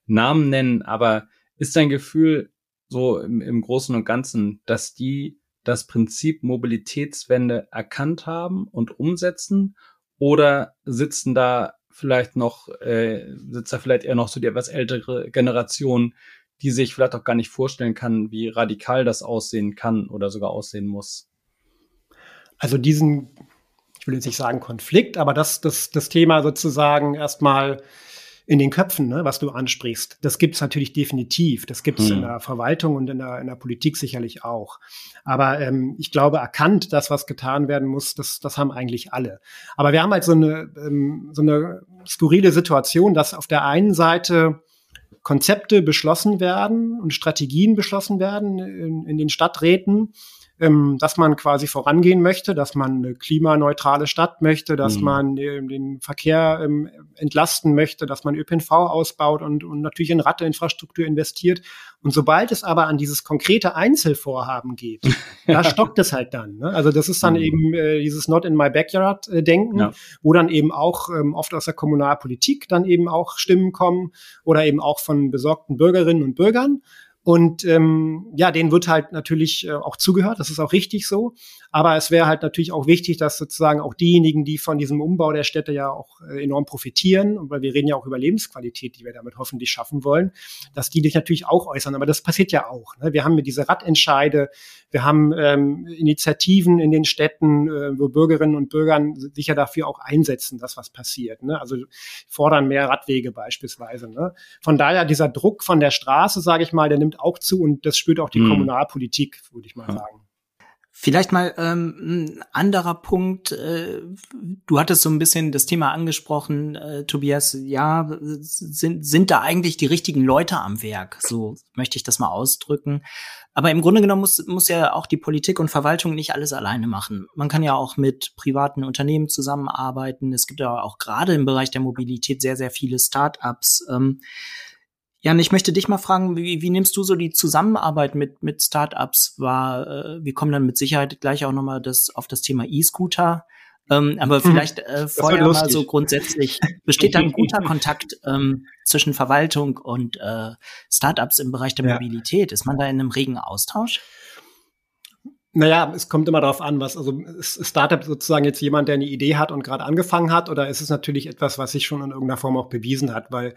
[SPEAKER 2] Namen nennen, aber ist dein Gefühl so im, im Großen und Ganzen, dass die das Prinzip Mobilitätswende erkannt haben und umsetzen? Oder sitzen da vielleicht noch, äh, sitzt da vielleicht eher noch so die etwas ältere Generation, die sich vielleicht auch gar nicht vorstellen kann, wie radikal das aussehen kann oder sogar aussehen muss?
[SPEAKER 4] Also diesen, ich will jetzt nicht sagen Konflikt, aber das, das, das Thema sozusagen erstmal in den Köpfen, ne, was du ansprichst, das gibt's natürlich definitiv. Das gibt's mhm. in der Verwaltung und in der, in der Politik sicherlich auch. Aber ähm, ich glaube, erkannt, dass was getan werden muss, das, das haben eigentlich alle. Aber wir haben halt so eine, ähm, so eine skurrile Situation, dass auf der einen Seite Konzepte beschlossen werden und Strategien beschlossen werden in, in den Stadträten, ähm, dass man quasi vorangehen möchte, dass man eine klimaneutrale Stadt möchte, dass mhm. man äh, den Verkehr ähm, entlasten möchte, dass man ÖPNV ausbaut und, und natürlich in Radinfrastruktur investiert. Und sobald es aber an dieses konkrete Einzelvorhaben geht, da stockt es halt dann. Ne? Also das ist dann mhm. eben äh, dieses Not in my backyard äh, Denken, ja. wo dann eben auch ähm, oft aus der Kommunalpolitik dann eben auch Stimmen kommen oder eben auch von besorgten Bürgerinnen und Bürgern. Und ähm, ja, denen wird halt natürlich äh, auch zugehört, das ist auch richtig so. Aber es wäre halt natürlich auch wichtig, dass sozusagen auch diejenigen, die von diesem Umbau der Städte ja auch äh, enorm profitieren, weil wir reden ja auch über Lebensqualität, die wir damit hoffentlich schaffen wollen, dass die sich natürlich auch äußern. Aber das passiert ja auch. Ne? Wir haben diese Radentscheide, wir haben ähm, Initiativen in den Städten, äh, wo Bürgerinnen und Bürger sich ja dafür auch einsetzen, dass was passiert. Ne? Also fordern mehr Radwege beispielsweise. Ne? Von daher dieser Druck von der Straße, sage ich mal, der nimmt auch zu und das spürt auch die mhm. Kommunalpolitik, würde ich mal sagen.
[SPEAKER 3] Vielleicht mal ähm, ein anderer Punkt. Äh, du hattest so ein bisschen das Thema angesprochen, äh, Tobias. Ja, sind, sind da eigentlich die richtigen Leute am Werk? So möchte ich das mal ausdrücken. Aber im Grunde genommen muss, muss ja auch die Politik und Verwaltung nicht alles alleine machen. Man kann ja auch mit privaten Unternehmen zusammenarbeiten. Es gibt ja auch gerade im Bereich der Mobilität sehr, sehr viele Start-ups. Ähm, Jan, ich möchte dich mal fragen, wie, wie nimmst du so die Zusammenarbeit mit, mit Startups wahr? Äh, wir kommen dann mit Sicherheit gleich auch nochmal das, auf das Thema E-Scooter. Ähm, aber mhm. vielleicht äh, vorher mal so grundsätzlich, besteht da ein guter Kontakt ähm, zwischen Verwaltung und äh, Startups im Bereich der ja. Mobilität? Ist man da in einem regen Austausch?
[SPEAKER 4] Naja, es kommt immer darauf an, was, also ist Startup sozusagen jetzt jemand, der eine Idee hat und gerade angefangen hat, oder ist es natürlich etwas, was sich schon in irgendeiner Form auch bewiesen hat, weil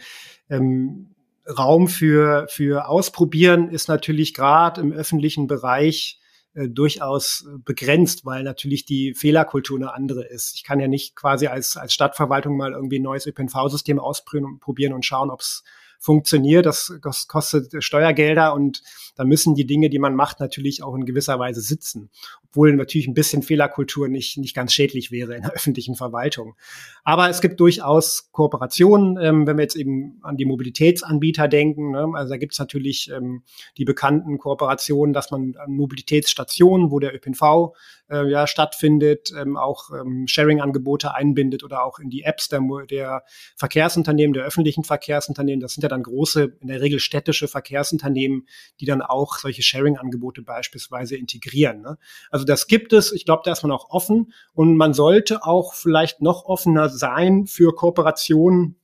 [SPEAKER 4] ähm, Raum für, für Ausprobieren ist natürlich gerade im öffentlichen Bereich äh, durchaus begrenzt, weil natürlich die Fehlerkultur eine andere ist. Ich kann ja nicht quasi als, als Stadtverwaltung mal irgendwie ein neues ÖPNV-System ausprobieren und schauen, ob es funktioniert. Das, kostet Steuergelder und da müssen die Dinge, die man macht, natürlich auch in gewisser Weise sitzen. Obwohl natürlich ein bisschen Fehlerkultur nicht, nicht ganz schädlich wäre in der öffentlichen Verwaltung. Aber es gibt durchaus Kooperationen, ähm, wenn wir jetzt eben an die Mobilitätsanbieter denken. Ne? Also da gibt es natürlich ähm, die bekannten Kooperationen, dass man an Mobilitätsstationen, wo der ÖPNV äh, ja stattfindet, ähm, auch ähm, Sharing-Angebote einbindet oder auch in die Apps der, der Verkehrsunternehmen, der öffentlichen Verkehrsunternehmen. Das sind ja dann große, in der Regel städtische Verkehrsunternehmen, die dann auch solche Sharing-Angebote beispielsweise integrieren. Ne? Also das gibt es. Ich glaube, da ist man auch offen und man sollte auch vielleicht noch offener sein für Kooperationen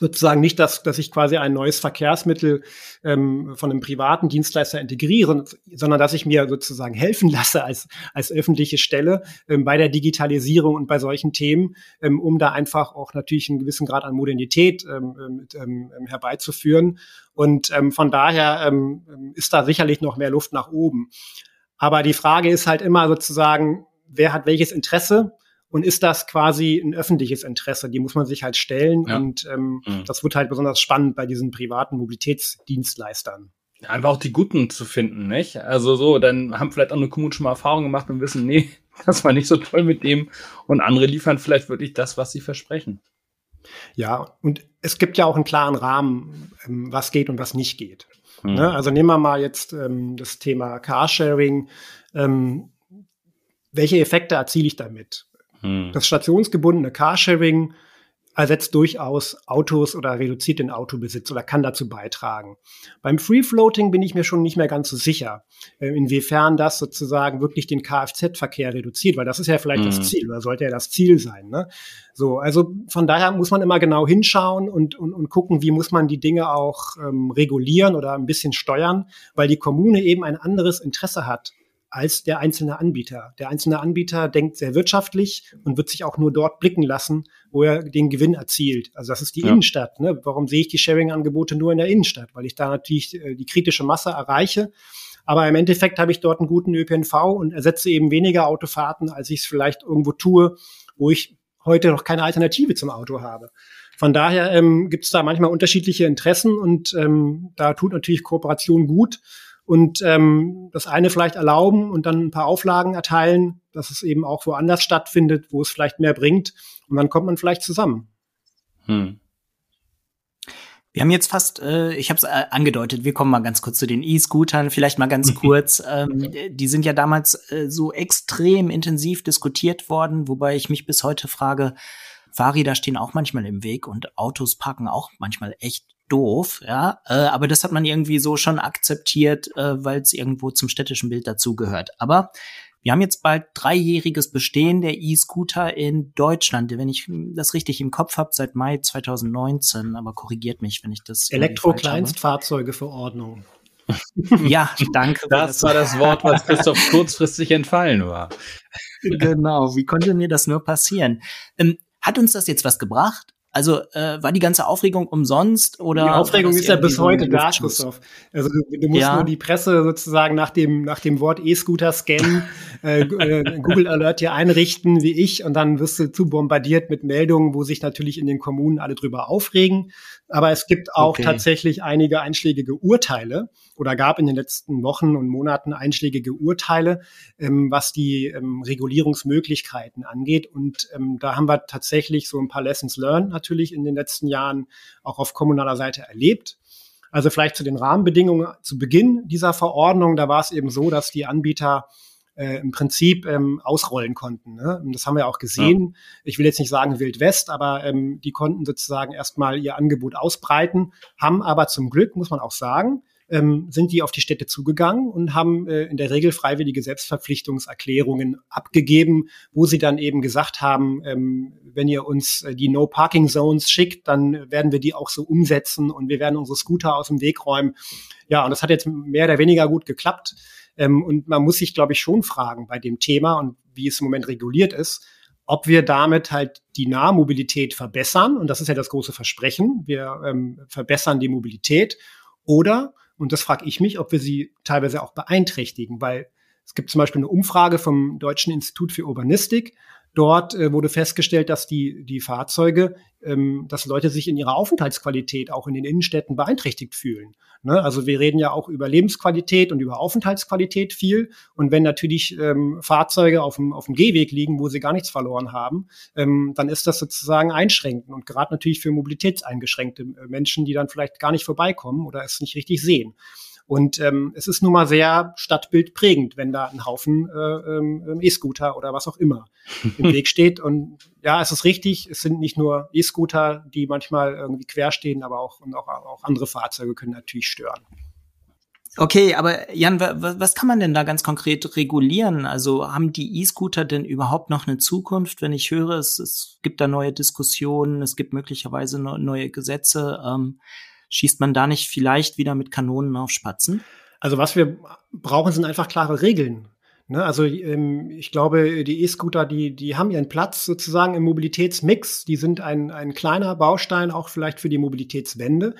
[SPEAKER 4] sozusagen nicht, dass, dass ich quasi ein neues Verkehrsmittel ähm, von einem privaten Dienstleister integriere, sondern dass ich mir sozusagen helfen lasse als, als öffentliche Stelle ähm, bei der Digitalisierung und bei solchen Themen, ähm, um da einfach auch natürlich einen gewissen Grad an Modernität ähm, ähm, ähm, herbeizuführen. Und ähm, von daher ähm, ist da sicherlich noch mehr Luft nach oben. Aber die Frage ist halt immer sozusagen, wer hat welches Interesse? Und ist das quasi ein öffentliches Interesse? Die muss man sich halt stellen. Ja. Und ähm, mhm. das wird halt besonders spannend bei diesen privaten Mobilitätsdienstleistern.
[SPEAKER 2] Einfach auch die Guten zu finden, nicht? Also so, dann haben vielleicht auch eine Kommune schon mal Erfahrungen gemacht und wissen, nee, das war nicht so toll mit dem. Und andere liefern vielleicht wirklich das, was sie versprechen.
[SPEAKER 4] Ja, und es gibt ja auch einen klaren Rahmen, ähm, was geht und was nicht geht. Mhm. Ne? Also nehmen wir mal jetzt ähm, das Thema Carsharing. Ähm, welche Effekte erziele ich damit? Hm. Das stationsgebundene Carsharing ersetzt durchaus Autos oder reduziert den Autobesitz oder kann dazu beitragen. Beim Free Floating bin ich mir schon nicht mehr ganz so sicher, äh, inwiefern das sozusagen wirklich den Kfz-Verkehr reduziert, weil das ist ja vielleicht mhm. das hm. Ziel oder sollte ja das Ziel sein. Ne? So, also von daher muss man immer genau hinschauen und, und, und gucken, wie muss man die Dinge auch ähm, regulieren oder ein bisschen steuern, weil die Kommune eben ein anderes Interesse hat als der einzelne Anbieter. Der einzelne Anbieter denkt sehr wirtschaftlich und wird sich auch nur dort blicken lassen, wo er den Gewinn erzielt. Also das ist die ja. Innenstadt. Ne? Warum sehe ich die Sharing-Angebote nur in der Innenstadt? Weil ich da natürlich äh, die kritische Masse erreiche. Aber im Endeffekt habe ich dort einen guten ÖPNV und ersetze eben weniger Autofahrten, als ich es vielleicht irgendwo tue, wo ich heute noch keine Alternative zum Auto habe. Von daher ähm, gibt es da manchmal unterschiedliche Interessen und ähm, da tut natürlich Kooperation gut und ähm, das eine vielleicht erlauben und dann ein paar Auflagen erteilen, dass es eben auch woanders stattfindet, wo es vielleicht mehr bringt. Und dann kommt man vielleicht zusammen. Hm.
[SPEAKER 3] Wir haben jetzt fast, äh, ich habe es äh, angedeutet, wir kommen mal ganz kurz zu den E-Scootern, vielleicht mal ganz kurz. Ähm, die sind ja damals äh, so extrem intensiv diskutiert worden, wobei ich mich bis heute frage, Fahrräder stehen auch manchmal im Weg und Autos parken auch manchmal echt doof, ja. Äh, aber das hat man irgendwie so schon akzeptiert, äh, weil es irgendwo zum städtischen Bild dazugehört. Aber wir haben jetzt bald dreijähriges Bestehen der E-Scooter in Deutschland, wenn ich das richtig im Kopf habe, seit Mai 2019, aber korrigiert mich, wenn ich das.
[SPEAKER 4] Elektro-Kleinstfahrzeuge-Verordnung.
[SPEAKER 3] ja, danke.
[SPEAKER 2] Das war das Wort, was Christoph kurzfristig entfallen war.
[SPEAKER 3] Genau, wie konnte mir das nur passieren? Ähm, hat uns das jetzt was gebracht? Also äh, war die ganze Aufregung umsonst oder?
[SPEAKER 4] Die Aufregung ist ja bis heute da, Christoph. Also du, du musst ja. nur die Presse sozusagen nach dem nach dem Wort E-Scooter scannen, äh, äh, Google Alert hier einrichten wie ich und dann wirst du zu bombardiert mit Meldungen, wo sich natürlich in den Kommunen alle drüber aufregen. Aber es gibt auch okay. tatsächlich einige einschlägige Urteile oder gab in den letzten Wochen und Monaten einschlägige Urteile, ähm, was die ähm, Regulierungsmöglichkeiten angeht. Und ähm, da haben wir tatsächlich so ein paar Lessons learned natürlich in den letzten Jahren auch auf kommunaler Seite erlebt. Also vielleicht zu den Rahmenbedingungen zu Beginn dieser Verordnung, da war es eben so, dass die Anbieter äh, im Prinzip ähm, ausrollen konnten. Ne? Das haben wir auch gesehen. Ja. Ich will jetzt nicht sagen Wild West, aber ähm, die konnten sozusagen erstmal ihr Angebot ausbreiten, haben aber zum Glück, muss man auch sagen, ähm, sind die auf die Städte zugegangen und haben äh, in der Regel freiwillige Selbstverpflichtungserklärungen abgegeben, wo sie dann eben gesagt haben, ähm, wenn ihr uns äh, die No-Parking-Zones schickt, dann werden wir die auch so umsetzen und wir werden unsere Scooter aus dem Weg räumen. Ja, und das hat jetzt mehr oder weniger gut geklappt. Ähm, und man muss sich, glaube ich, schon fragen bei dem Thema und wie es im Moment reguliert ist, ob wir damit halt die Nahmobilität verbessern. Und das ist ja das große Versprechen. Wir ähm, verbessern die Mobilität. Oder und das frage ich mich, ob wir sie teilweise auch beeinträchtigen, weil es gibt zum Beispiel eine Umfrage vom Deutschen Institut für Urbanistik, Dort äh, wurde festgestellt, dass die, die Fahrzeuge, ähm, dass Leute sich in ihrer Aufenthaltsqualität auch in den Innenstädten beeinträchtigt fühlen. Ne? Also wir reden ja auch über Lebensqualität und über Aufenthaltsqualität viel. Und wenn natürlich ähm, Fahrzeuge auf dem, auf dem Gehweg liegen, wo sie gar nichts verloren haben, ähm, dann ist das sozusagen einschränkend. Und gerade natürlich für mobilitätseingeschränkte äh, Menschen, die dann vielleicht gar nicht vorbeikommen oder es nicht richtig sehen. Und ähm, es ist nun mal sehr stadtbildprägend, wenn da ein Haufen äh, ähm, E-Scooter oder was auch immer im Weg steht. Und ja, es ist richtig, es sind nicht nur E-Scooter, die manchmal irgendwie quer stehen, aber auch, und auch, auch andere Fahrzeuge können natürlich stören.
[SPEAKER 3] Okay, aber Jan, was kann man denn da ganz konkret regulieren? Also haben die E-Scooter denn überhaupt noch eine Zukunft? Wenn ich höre, es, es gibt da neue Diskussionen, es gibt möglicherweise neue Gesetze. Ähm, Schießt man da nicht vielleicht wieder mit Kanonen auf Spatzen?
[SPEAKER 4] Also was wir brauchen, sind einfach klare Regeln. Ne, also ähm, ich glaube, die E-Scooter, die, die haben ihren Platz sozusagen im Mobilitätsmix. Die sind ein, ein kleiner Baustein auch vielleicht für die Mobilitätswende.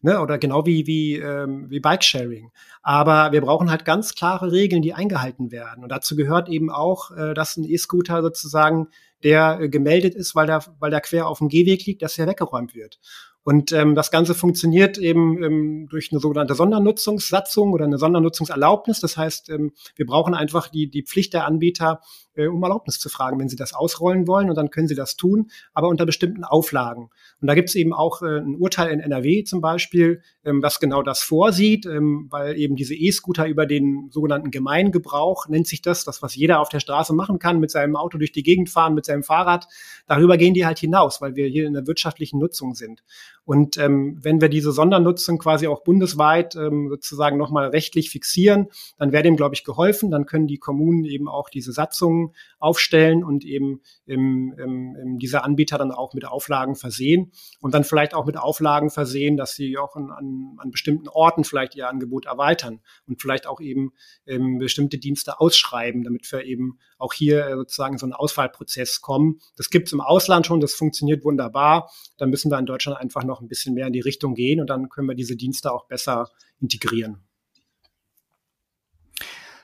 [SPEAKER 4] Ne, oder genau wie, wie, ähm, wie Bikesharing. Aber wir brauchen halt ganz klare Regeln, die eingehalten werden. Und dazu gehört eben auch, äh, dass ein E-Scooter sozusagen, der äh, gemeldet ist, weil der, weil der quer auf dem Gehweg liegt, dass er weggeräumt wird. Und ähm, das Ganze funktioniert eben ähm, durch eine sogenannte Sondernutzungssatzung oder eine Sondernutzungserlaubnis. Das heißt, ähm, wir brauchen einfach die, die Pflicht der Anbieter, äh, um Erlaubnis zu fragen, wenn sie das ausrollen wollen. Und dann können sie das tun, aber unter bestimmten Auflagen. Und da gibt es eben auch äh, ein Urteil in NRW zum Beispiel, ähm, das genau das vorsieht, ähm, weil eben diese E-Scooter über den sogenannten Gemeingebrauch, nennt sich das, das, was jeder auf der Straße machen kann, mit seinem Auto durch die Gegend fahren, mit seinem Fahrrad, darüber gehen die halt hinaus, weil wir hier in der wirtschaftlichen Nutzung sind. Und ähm, wenn wir diese Sondernutzung quasi auch bundesweit ähm, sozusagen nochmal rechtlich fixieren, dann wäre dem, glaube ich, geholfen. Dann können die Kommunen eben auch diese Satzungen aufstellen und eben im, im, im diese Anbieter dann auch mit Auflagen versehen und dann vielleicht auch mit Auflagen versehen, dass sie auch an, an, an bestimmten Orten vielleicht ihr Angebot erweitern und vielleicht auch eben ähm, bestimmte Dienste ausschreiben, damit wir eben auch hier äh, sozusagen so einen Auswahlprozess kommen. Das gibt es im Ausland schon, das funktioniert wunderbar. Da müssen wir in Deutschland einfach noch ein bisschen mehr in die Richtung gehen und dann können wir diese Dienste auch besser integrieren.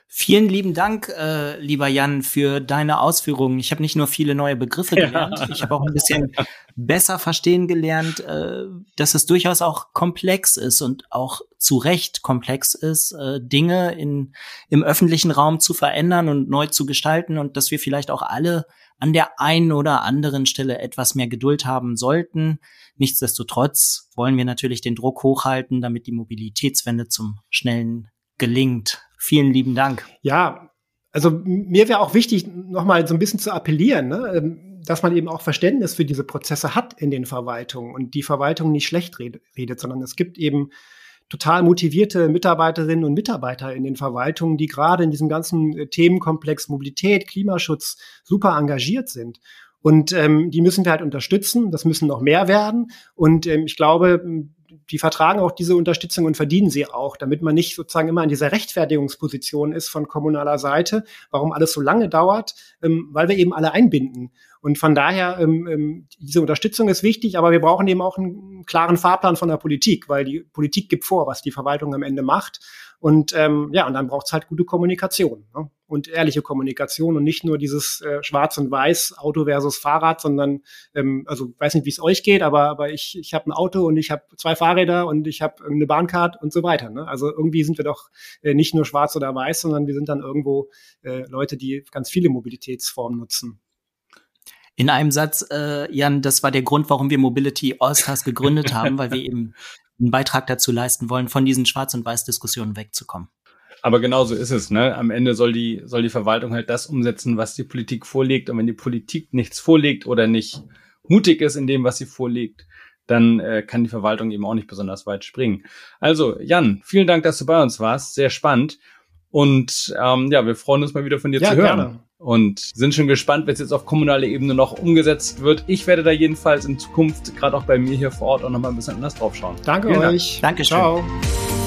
[SPEAKER 3] Vielen lieben Dank, äh, lieber Jan, für deine Ausführungen. Ich habe nicht nur viele neue Begriffe gelernt, ja. ich habe auch ein bisschen besser verstehen gelernt, äh, dass es durchaus auch komplex ist und auch zu Recht komplex ist, äh, Dinge in, im öffentlichen Raum zu verändern und neu zu gestalten und dass wir vielleicht auch alle an der einen oder anderen Stelle etwas mehr Geduld haben sollten. Nichtsdestotrotz wollen wir natürlich den Druck hochhalten, damit die Mobilitätswende zum schnellen gelingt. Vielen lieben Dank.
[SPEAKER 4] Ja, also mir wäre auch wichtig, nochmal so ein bisschen zu appellieren, ne? Ähm, dass man eben auch Verständnis für diese Prozesse hat in den Verwaltungen und die Verwaltung nicht schlecht redet, sondern es gibt eben total motivierte Mitarbeiterinnen und Mitarbeiter in den Verwaltungen, die gerade in diesem ganzen äh, Themenkomplex Mobilität, Klimaschutz super engagiert sind. Und ähm, die müssen wir halt unterstützen. Das müssen noch mehr werden. Und ähm, ich glaube, die vertragen auch diese Unterstützung und verdienen sie auch, damit man nicht sozusagen immer in dieser Rechtfertigungsposition ist von kommunaler Seite, warum alles so lange dauert, ähm, weil wir eben alle einbinden. Und von daher, ähm, ähm, diese Unterstützung ist wichtig, aber wir brauchen eben auch einen klaren Fahrplan von der Politik, weil die Politik gibt vor, was die Verwaltung am Ende macht. Und ähm, ja, und dann braucht es halt gute Kommunikation ne? Und ehrliche Kommunikation und nicht nur dieses äh, Schwarz und Weiß Auto versus Fahrrad, sondern ähm, also weiß nicht, wie es euch geht, aber aber ich ich habe ein Auto und ich habe zwei Fahrräder und ich habe eine Bahncard und so weiter. Ne? Also irgendwie sind wir doch äh, nicht nur Schwarz oder Weiß, sondern wir sind dann irgendwo äh, Leute, die ganz viele Mobilitätsformen nutzen.
[SPEAKER 3] In einem Satz, äh, Jan, das war der Grund, warum wir Mobility Allstars gegründet haben, weil wir eben einen Beitrag dazu leisten wollen, von diesen Schwarz- und Weiß-Diskussionen wegzukommen.
[SPEAKER 2] Aber genau so ist es, ne? Am Ende soll die, soll die Verwaltung halt das umsetzen, was die Politik vorlegt. Und wenn die Politik nichts vorlegt oder nicht mutig ist in dem, was sie vorlegt, dann äh, kann die Verwaltung eben auch nicht besonders weit springen. Also, Jan, vielen Dank, dass du bei uns warst. Sehr spannend. Und ähm, ja, wir freuen uns mal wieder von dir ja, zu hören. Gerne. Und sind schon gespannt, wenn es jetzt auf kommunaler Ebene noch umgesetzt wird. Ich werde da jedenfalls in Zukunft, gerade auch bei mir hier vor Ort, auch noch mal ein bisschen anders drauf schauen.
[SPEAKER 4] Danke Vielen euch.
[SPEAKER 3] Dank. Dankeschön. Ciao.